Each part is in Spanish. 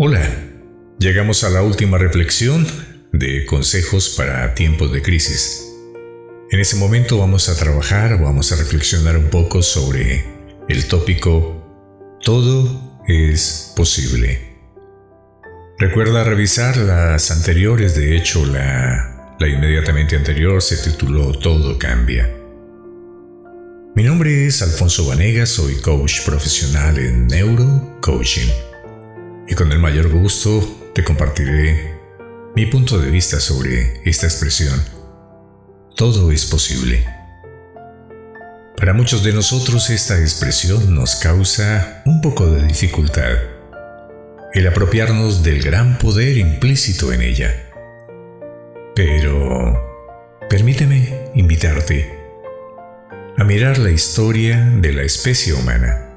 Hola, llegamos a la última reflexión de consejos para tiempos de crisis. En ese momento vamos a trabajar, vamos a reflexionar un poco sobre el tópico Todo es posible. Recuerda revisar las anteriores, de hecho la, la inmediatamente anterior se tituló Todo cambia. Mi nombre es Alfonso Vanegas, soy coach profesional en neurocoaching y con el mayor gusto te compartiré mi punto de vista sobre esta expresión. Todo es posible. Para muchos de nosotros esta expresión nos causa un poco de dificultad, el apropiarnos del gran poder implícito en ella. Pero permíteme invitarte a mirar la historia de la especie humana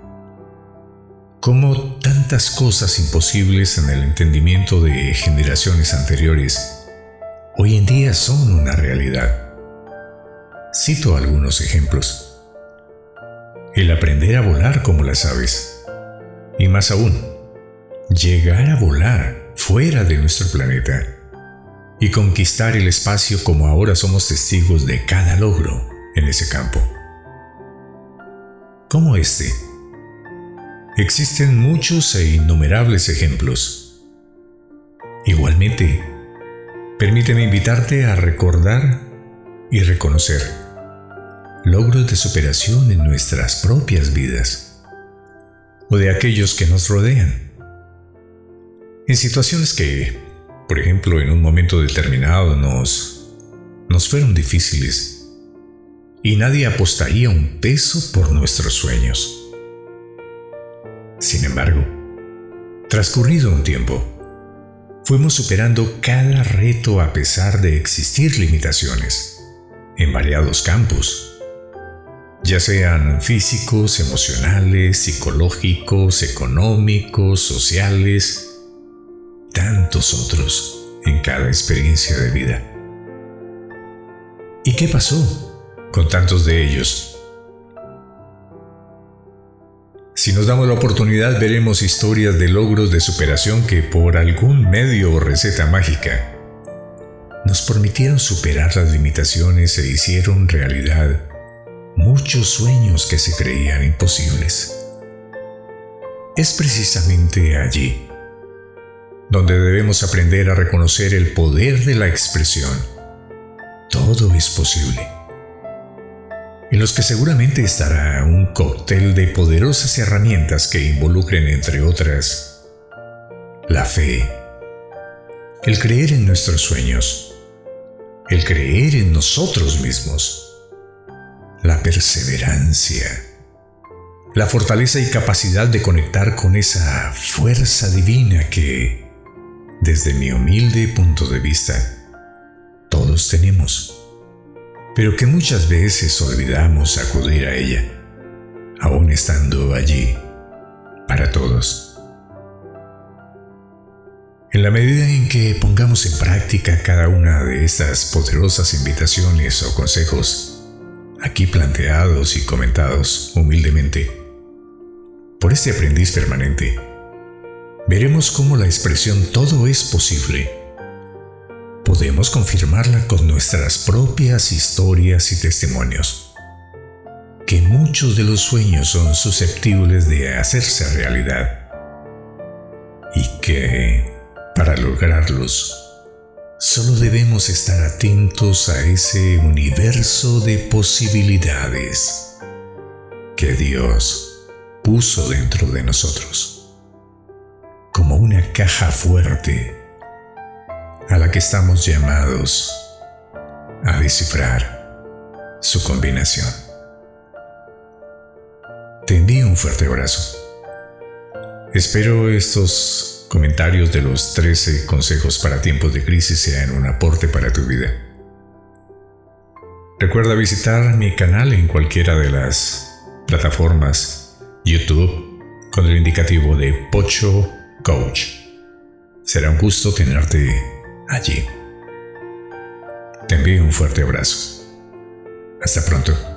como tantas cosas imposibles en el entendimiento de generaciones anteriores, hoy en día son una realidad. Cito algunos ejemplos. El aprender a volar como las aves. Y más aún, llegar a volar fuera de nuestro planeta y conquistar el espacio como ahora somos testigos de cada logro en ese campo. Como este, Existen muchos e innumerables ejemplos. Igualmente, permíteme invitarte a recordar y reconocer logros de superación en nuestras propias vidas o de aquellos que nos rodean. En situaciones que, por ejemplo, en un momento determinado nos, nos fueron difíciles y nadie apostaría un peso por nuestros sueños. Sin embargo, transcurrido un tiempo, fuimos superando cada reto a pesar de existir limitaciones en variados campos, ya sean físicos, emocionales, psicológicos, económicos, sociales, tantos otros en cada experiencia de vida. ¿Y qué pasó con tantos de ellos? Si nos damos la oportunidad veremos historias de logros de superación que por algún medio o receta mágica nos permitieron superar las limitaciones e hicieron realidad muchos sueños que se creían imposibles. Es precisamente allí donde debemos aprender a reconocer el poder de la expresión. Todo es posible en los que seguramente estará un cóctel de poderosas herramientas que involucren, entre otras, la fe, el creer en nuestros sueños, el creer en nosotros mismos, la perseverancia, la fortaleza y capacidad de conectar con esa fuerza divina que, desde mi humilde punto de vista, todos tenemos pero que muchas veces olvidamos acudir a ella, aún estando allí para todos. En la medida en que pongamos en práctica cada una de estas poderosas invitaciones o consejos, aquí planteados y comentados humildemente, por este aprendiz permanente, veremos cómo la expresión todo es posible podemos confirmarla con nuestras propias historias y testimonios. Que muchos de los sueños son susceptibles de hacerse realidad. Y que, para lograrlos, solo debemos estar atentos a ese universo de posibilidades que Dios puso dentro de nosotros, como una caja fuerte a la que estamos llamados a descifrar su combinación. Te envío un fuerte abrazo. Espero estos comentarios de los 13 consejos para tiempos de crisis sean un aporte para tu vida. Recuerda visitar mi canal en cualquiera de las plataformas YouTube con el indicativo de Pocho Coach. Será un gusto tenerte allí. Te envío un fuerte abrazo. Hasta pronto.